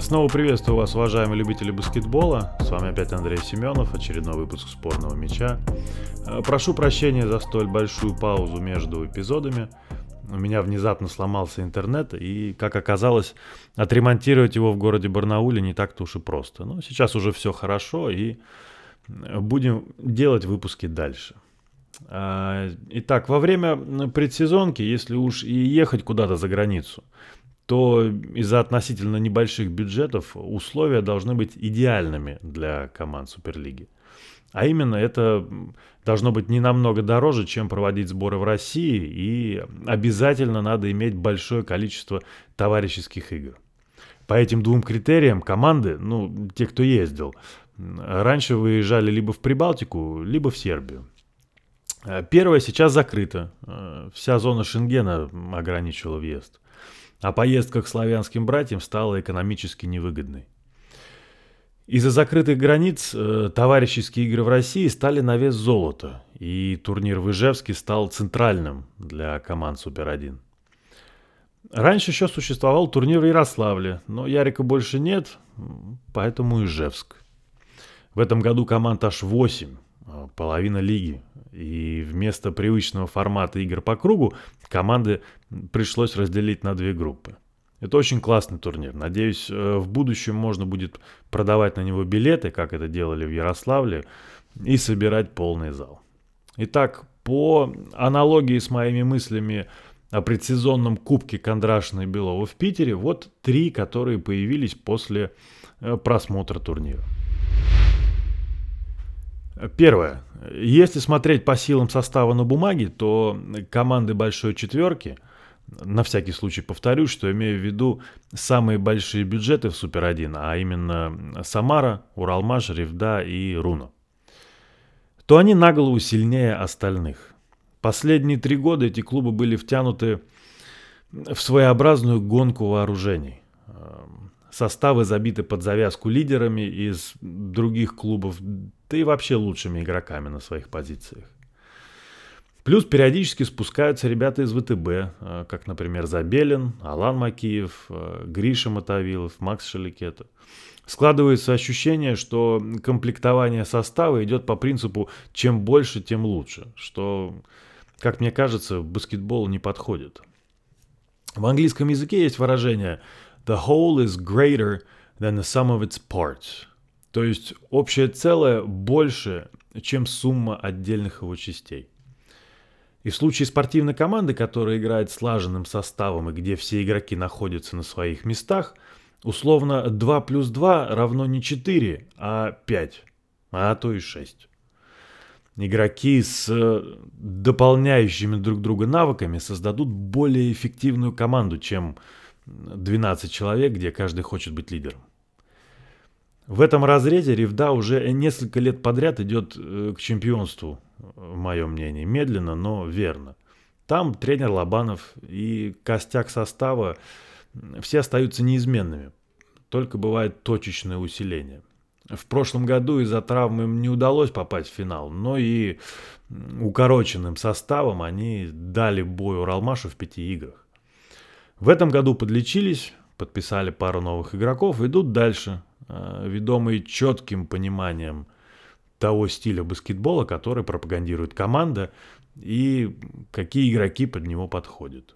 Снова приветствую вас, уважаемые любители баскетбола. С вами опять Андрей Семенов, очередной выпуск спорного мяча. Э, прошу прощения за столь большую паузу между эпизодами. У меня внезапно сломался интернет, и, как оказалось, отремонтировать его в городе Барнауле не так-то уж и просто. Но сейчас уже все хорошо, и будем делать выпуски дальше. А, итак, во время предсезонки, если уж и ехать куда-то за границу, то из-за относительно небольших бюджетов условия должны быть идеальными для команд Суперлиги. А именно это должно быть не намного дороже, чем проводить сборы в России, и обязательно надо иметь большое количество товарищеских игр. По этим двум критериям команды, ну, те, кто ездил, раньше выезжали либо в Прибалтику, либо в Сербию. Первое сейчас закрыто. Вся зона Шенгена ограничивала въезд. А поездка к славянским братьям стала экономически невыгодной. Из-за закрытых границ э, товарищеские игры в России стали на вес золота, и турнир в Ижевске стал центральным для команд Супер-1. Раньше еще существовал турнир в Ярославле, но Ярика больше нет, поэтому Ижевск. В этом году команд аж 8, а, половина лиги. И вместо привычного формата игр по кругу команды пришлось разделить на две группы – это очень классный турнир. Надеюсь, э, в будущем можно будет продавать на него билеты, как это делали в Ярославле, и собирать полный зал. Итак, по аналогии с моими мыслями о предсезонном кубке Кондрашина и Белова в Питере, вот три, которые появились после э, просмотра турнира. Первое. Если смотреть по силам состава на бумаге, то команды большой четверки – на всякий случай повторюсь, что имею в виду самые большие бюджеты в Супер-1, а именно Самара, Уралмаш, Ревда и Руна. То они на голову сильнее остальных. Последние три года эти клубы были втянуты в своеобразную гонку вооружений. Составы забиты под завязку лидерами из других клубов, да и вообще лучшими игроками на своих позициях. Плюс периодически спускаются ребята из ВТБ, э, как, например, Забелин, Алан Макиев, э, Гриша Мотовилов, Макс Шаликета. Складывается ощущение, что комплектование состава идет по принципу «чем больше, тем лучше», что, как мне кажется, баскетбол не подходит. В английском языке есть выражение «the whole is greater than the sum of its parts», то есть общее целое больше, чем сумма отдельных его частей. И в случае спортивной команды, которая играет слаженным составом и где все игроки находятся на своих местах, условно 2 плюс 2 равно не 4, а 5, а то и 6. Игроки с э, дополняющими друг друга навыками создадут более эффективную команду, чем 12 человек, где каждый хочет быть лидером. В этом разрезе Ривда уже несколько лет подряд идет э, к чемпионству в моем мнении. Медленно, но верно. Там тренер Лобанов и костяк состава все остаются неизменными. Только бывает точечное усиление. В прошлом году из-за травмы им не удалось попасть в финал, но и укороченным составом они дали бой Уралмашу в пяти играх. В этом году подлечились, подписали пару новых игроков, идут дальше, э, ведомые четким пониманием – того стиля баскетбола, который пропагандирует команда и какие игроки под него подходят.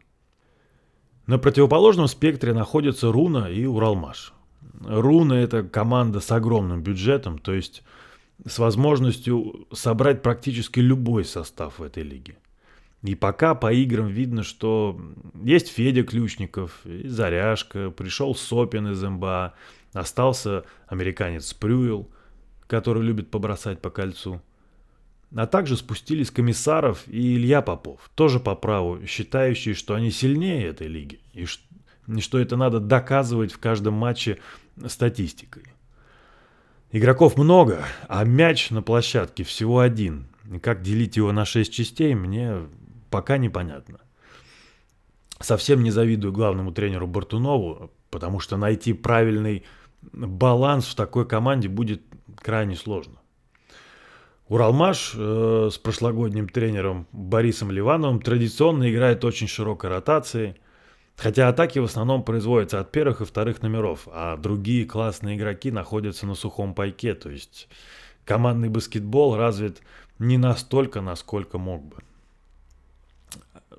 На противоположном спектре находятся Руна и Уралмаш. Руна это команда с огромным бюджетом, то есть с возможностью собрать практически любой состав в этой лиге. И пока по играм видно, что есть Федя Ключников, и Заряжка, пришел Сопин из МБА, остался американец Прюил – который любит побросать по кольцу. А также спустились Комиссаров и Илья Попов, тоже по праву, считающие, что они сильнее этой лиги, и что это надо доказывать в каждом матче статистикой. Игроков много, а мяч на площадке всего один. Как делить его на шесть частей, мне пока непонятно. Совсем не завидую главному тренеру Бартунову, потому что найти правильный баланс в такой команде будет крайне сложно. Уралмаш э, с прошлогодним тренером Борисом Ливановым традиционно играет очень широкой ротацией, хотя атаки в основном производятся от первых и вторых номеров, а другие классные игроки находятся на сухом пайке, то есть командный баскетбол развит не настолько, насколько мог бы.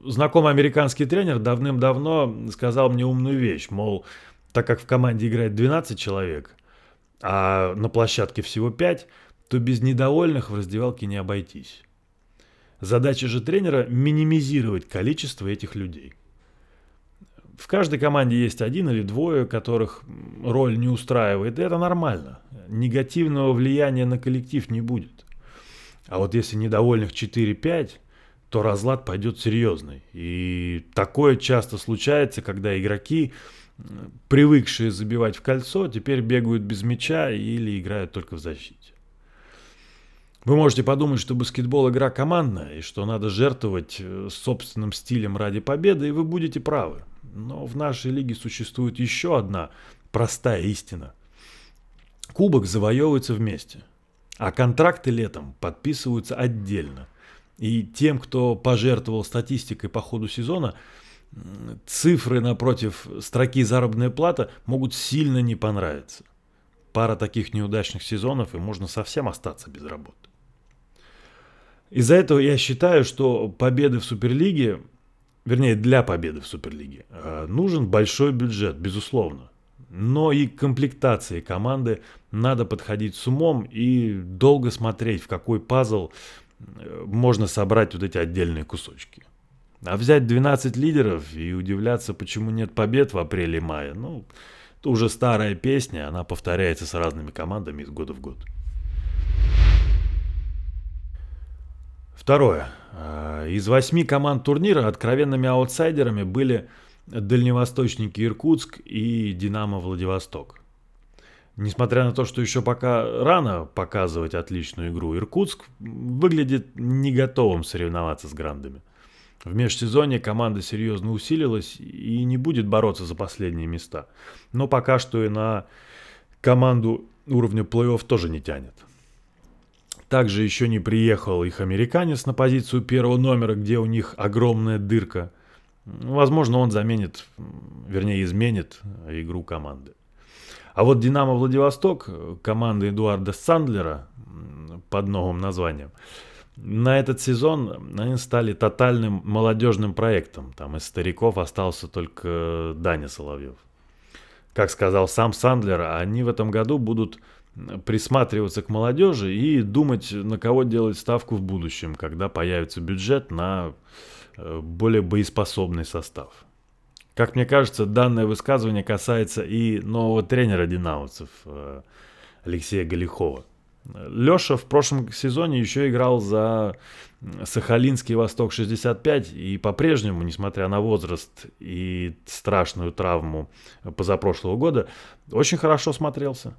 Знакомый американский тренер давным-давно сказал мне умную вещь, мол, так как в команде играет 12 человек, а на площадке всего 5, то без недовольных в раздевалке не обойтись. Задача же тренера – минимизировать количество этих людей. В каждой команде есть один или двое, которых роль не устраивает, и это нормально. Негативного влияния на коллектив не будет. А вот если недовольных 4-5, то разлад пойдет серьезный. И такое часто случается, когда игроки, привыкшие забивать в кольцо, теперь бегают без мяча или играют только в защите. Вы можете подумать, что баскетбол игра командная, и что надо жертвовать э, собственным стилем ради победы, и вы будете правы. Но в нашей лиге существует еще одна простая истина. Кубок завоевывается вместе, а контракты летом подписываются отдельно. И тем, кто пожертвовал статистикой по ходу сезона, цифры напротив строки заработная плата могут сильно не понравиться. Пара таких неудачных сезонов, и можно совсем остаться без работы. Из-за этого я считаю, что победы в Суперлиге, вернее, для победы в Суперлиге, э, нужен большой бюджет, безусловно. Но и к комплектации команды надо подходить с умом и долго смотреть, в какой пазл можно собрать вот эти отдельные кусочки. А взять 12 лидеров и удивляться, почему нет побед в апреле и мае, ну, это уже старая песня, она повторяется с разными командами из года в год. Второе. А, из восьми команд турнира откровенными аутсайдерами были дальневосточники Иркутск и Динамо Владивосток. Несмотря на то, что еще пока рано показывать отличную игру, Иркутск выглядит не готовым соревноваться с грандами. В межсезонье команда серьезно усилилась и не будет бороться за последние места. Но пока что и на команду уровня плей-офф тоже не тянет. Также еще не приехал их американец на позицию первого номера, где у них огромная дырка. Возможно, он заменит, вернее, изменит игру команды. А вот «Динамо Владивосток», команда Эдуарда Сандлера под новым названием, на этот сезон они стали тотальным молодежным проектом. Там из стариков остался только Даня Соловьев. Как сказал сам Сандлер, они в этом году будут присматриваться к молодежи и думать, на кого делать ставку в будущем, когда появится бюджет на э, более боеспособный состав. Как мне кажется, данное высказывание касается и нового тренера динамовцев э, Алексея Галихова. Леша в прошлом сезоне еще играл за Сахалинский Восток-65 и по-прежнему, несмотря на возраст и страшную травму позапрошлого года, очень хорошо смотрелся.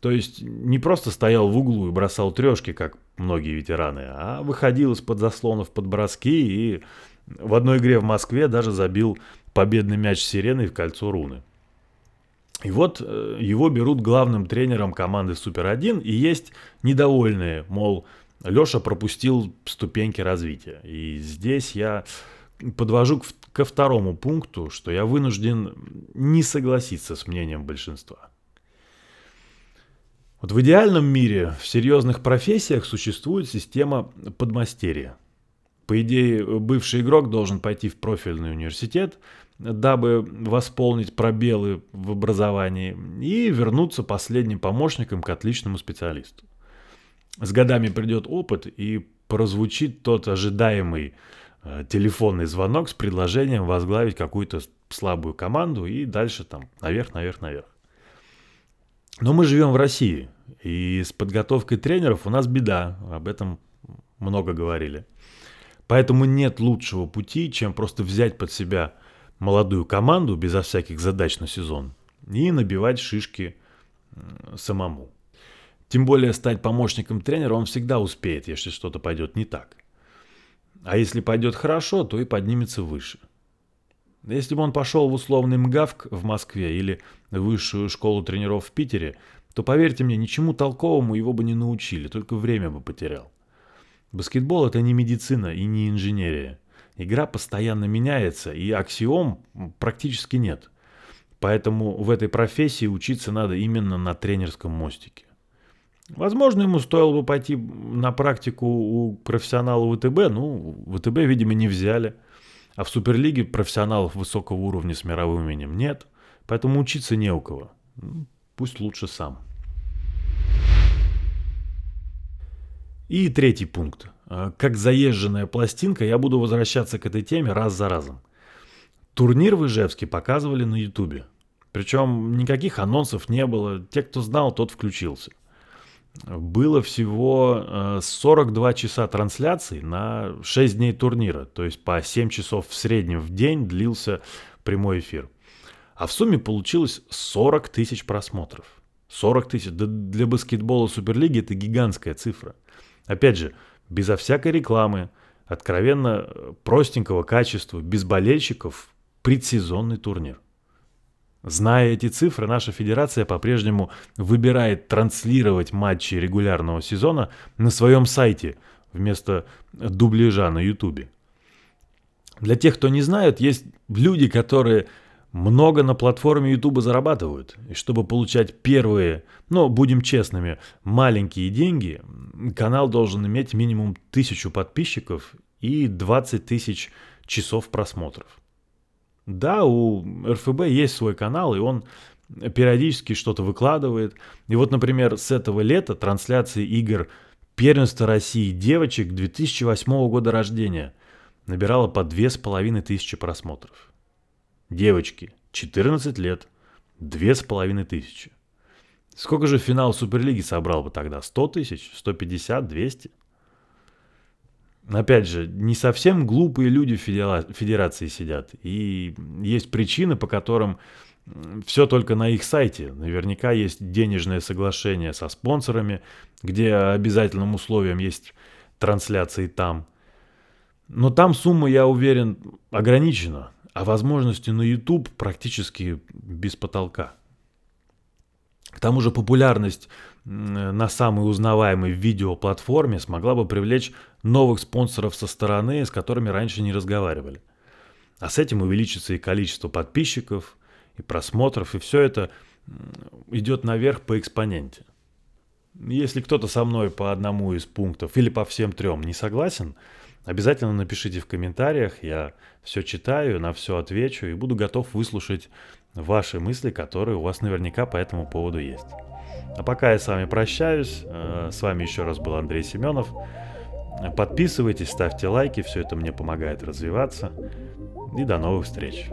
То есть не просто стоял в углу и бросал трешки, как многие ветераны, а выходил из-под заслонов под броски и в одной игре в Москве даже забил победный мяч сиреной в кольцо руны. И вот э, его берут главным тренером команды Супер-1, и есть недовольные, мол, Леша пропустил ступеньки развития. И здесь я подвожу ко второму пункту, что я вынужден не согласиться с мнением большинства. Вот в идеальном мире в серьезных профессиях существует система подмастерья. По идее, бывший игрок должен пойти в профильный университет, дабы восполнить пробелы в образовании и вернуться последним помощником к отличному специалисту. С годами придет опыт и прозвучит тот ожидаемый э, телефонный звонок с предложением возглавить какую-то слабую команду и дальше там наверх, наверх, наверх. Но мы живем в России, и с подготовкой тренеров у нас беда, об этом много говорили. Поэтому нет лучшего пути, чем просто взять под себя молодую команду безо всяких задач на сезон и набивать шишки самому. Тем более стать помощником тренера он всегда успеет, если что-то пойдет не так. А если пойдет хорошо, то и поднимется выше. Если бы он пошел в условный МГАВК в Москве или высшую школу тренеров в Питере, то, поверьте мне, ничему толковому его бы не научили, только время бы потерял. Баскетбол это не медицина и не инженерия. Игра постоянно меняется, и аксиом практически нет. Поэтому в этой профессии учиться надо именно на тренерском мостике. Возможно, ему стоило бы пойти на практику у профессионала ВТБ, ну, ВТБ, видимо, не взяли. А в Суперлиге профессионалов высокого уровня с мировым именем нет, поэтому учиться не у кого. Ну, пусть лучше сам. И третий пункт. А, как заезженная пластинка, я буду возвращаться к этой теме раз за разом. Турнир в Ижевске показывали на Ютубе. Причем никаких анонсов не было. Те, кто знал, тот включился. Было всего 42 э, часа трансляций на 6 дней турнира. То есть по 7 часов в среднем в день длился прямой эфир. А в сумме получилось 40 тысяч просмотров. 40 тысяч. Да для баскетбола Суперлиги это гигантская цифра. Опять же, безо всякой рекламы, откровенно э, простенького качества, без болельщиков, предсезонный турнир. Зная эти цифры, наша федерация по-прежнему выбирает транслировать матчи регулярного сезона на своем сайте вместо дубляжа на ютубе. Для тех, кто не знает, есть люди, которые много на платформе YouTube зарабатывают. И чтобы получать первые, но будем честными, маленькие деньги, канал должен иметь минимум тысячу подписчиков и 20 тысяч часов просмотров. Да, у РФБ есть свой канал, и он периодически что-то выкладывает. И вот, например, с этого лета трансляции игр первенства России девочек 2008 года рождения набирала по 2500 просмотров. Девочки, 14 лет, 2500. Сколько же финал Суперлиги собрал бы тогда? 100 тысяч? 150? 200? Опять же, не совсем глупые люди в федерации сидят. И есть причины, по которым все только на их сайте. Наверняка есть денежное соглашение со спонсорами, где обязательным условием есть трансляции там. Но там сумма, я уверен, ограничена а возможности на YouTube практически без потолка. К тому же популярность на самой узнаваемой видеоплатформе смогла бы привлечь новых спонсоров со стороны, с которыми раньше не разговаривали. А с этим увеличится и количество подписчиков, и просмотров, и все это идет наверх по экспоненте. Если кто-то со мной по одному из пунктов или по всем трем не согласен, Обязательно напишите в комментариях, я все читаю, на все отвечу и буду готов выслушать ваши мысли, которые у вас наверняка по этому поводу есть. А пока я с вами прощаюсь, э, с вами еще раз был Андрей Семенов. Подписывайтесь, ставьте лайки, все это мне помогает развиваться. И до новых встреч.